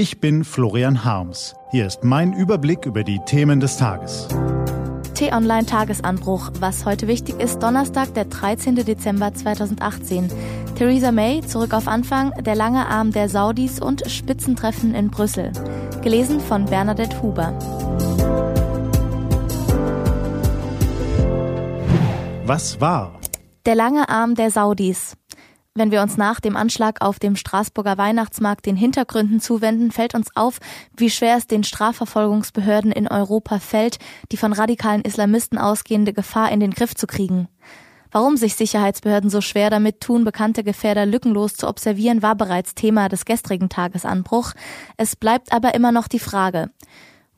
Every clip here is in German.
Ich bin Florian Harms. Hier ist mein Überblick über die Themen des Tages. T-Online Tagesanbruch. Was heute wichtig ist, Donnerstag, der 13. Dezember 2018. Theresa May, zurück auf Anfang, der lange Arm der Saudis und Spitzentreffen in Brüssel. Gelesen von Bernadette Huber. Was war? Der lange Arm der Saudis. Wenn wir uns nach dem Anschlag auf dem Straßburger Weihnachtsmarkt den Hintergründen zuwenden, fällt uns auf, wie schwer es den Strafverfolgungsbehörden in Europa fällt, die von radikalen Islamisten ausgehende Gefahr in den Griff zu kriegen. Warum sich Sicherheitsbehörden so schwer damit tun, bekannte Gefährder lückenlos zu observieren, war bereits Thema des gestrigen Tagesanbruch. Es bleibt aber immer noch die Frage,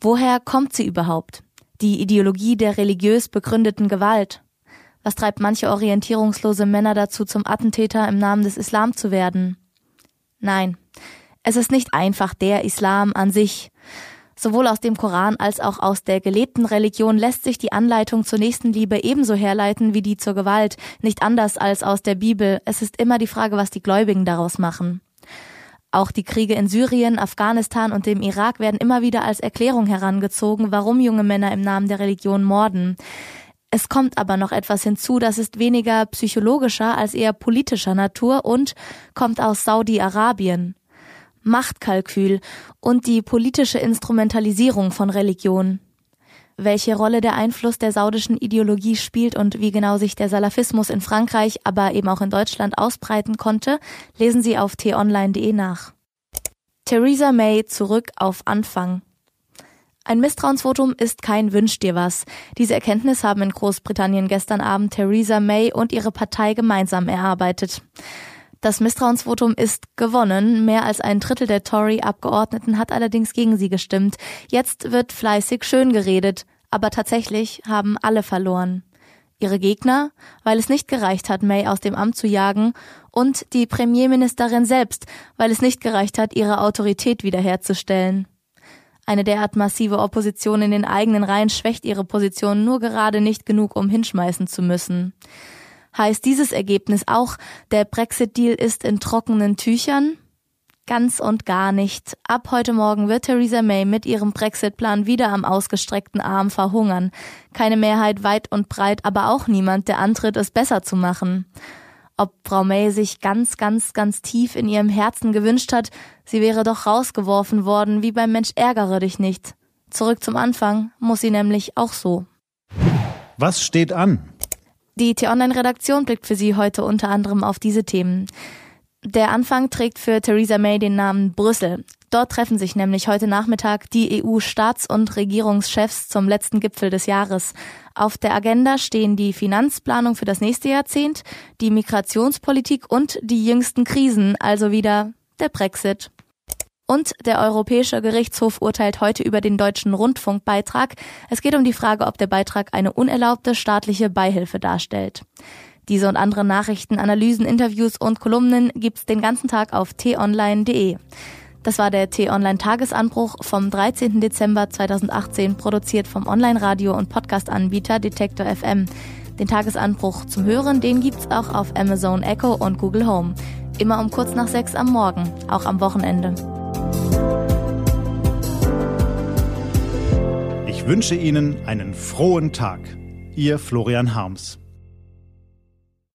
woher kommt sie überhaupt? Die Ideologie der religiös begründeten Gewalt. Was treibt manche orientierungslose Männer dazu, zum Attentäter im Namen des Islam zu werden? Nein, es ist nicht einfach der Islam an sich. Sowohl aus dem Koran als auch aus der gelebten Religion lässt sich die Anleitung zur Nächstenliebe ebenso herleiten wie die zur Gewalt, nicht anders als aus der Bibel. Es ist immer die Frage, was die Gläubigen daraus machen. Auch die Kriege in Syrien, Afghanistan und dem Irak werden immer wieder als Erklärung herangezogen, warum junge Männer im Namen der Religion morden. Es kommt aber noch etwas hinzu, das ist weniger psychologischer als eher politischer Natur und kommt aus Saudi-Arabien. Machtkalkül und die politische Instrumentalisierung von Religion. Welche Rolle der Einfluss der saudischen Ideologie spielt und wie genau sich der Salafismus in Frankreich, aber eben auch in Deutschland ausbreiten konnte, lesen Sie auf t-online.de nach. Theresa May zurück auf Anfang. Ein Misstrauensvotum ist kein Wünsch dir was. Diese Erkenntnis haben in Großbritannien gestern Abend Theresa May und ihre Partei gemeinsam erarbeitet. Das Misstrauensvotum ist gewonnen. Mehr als ein Drittel der Tory-Abgeordneten hat allerdings gegen sie gestimmt. Jetzt wird fleißig schön geredet. Aber tatsächlich haben alle verloren. Ihre Gegner, weil es nicht gereicht hat, May aus dem Amt zu jagen, und die Premierministerin selbst, weil es nicht gereicht hat, ihre Autorität wiederherzustellen. Eine derart massive Opposition in den eigenen Reihen schwächt ihre Position nur gerade nicht genug, um hinschmeißen zu müssen. Heißt dieses Ergebnis auch, der Brexit-Deal ist in trockenen Tüchern? Ganz und gar nicht. Ab heute Morgen wird Theresa May mit ihrem Brexit-Plan wieder am ausgestreckten Arm verhungern. Keine Mehrheit weit und breit, aber auch niemand, der antritt, es besser zu machen ob Frau May sich ganz, ganz, ganz tief in ihrem Herzen gewünscht hat, sie wäre doch rausgeworfen worden, wie beim Mensch ärgere dich nicht. Zurück zum Anfang muss sie nämlich auch so. Was steht an? Die T-Online-Redaktion blickt für Sie heute unter anderem auf diese Themen. Der Anfang trägt für Theresa May den Namen Brüssel. Dort treffen sich nämlich heute Nachmittag die EU-Staats- und Regierungschefs zum letzten Gipfel des Jahres. Auf der Agenda stehen die Finanzplanung für das nächste Jahrzehnt, die Migrationspolitik und die jüngsten Krisen, also wieder der Brexit. Und der Europäische Gerichtshof urteilt heute über den deutschen Rundfunkbeitrag. Es geht um die Frage, ob der Beitrag eine unerlaubte staatliche Beihilfe darstellt. Diese und andere Nachrichten, Analysen, Interviews und Kolumnen gibt's den ganzen Tag auf t-online.de. Das war der T-Online-Tagesanbruch vom 13. Dezember 2018, produziert vom Online-Radio- und Podcast-Anbieter Detektor FM. Den Tagesanbruch zum Hören, den gibt's auch auf Amazon Echo und Google Home. Immer um kurz nach sechs am Morgen, auch am Wochenende. Ich wünsche Ihnen einen frohen Tag. Ihr Florian Harms.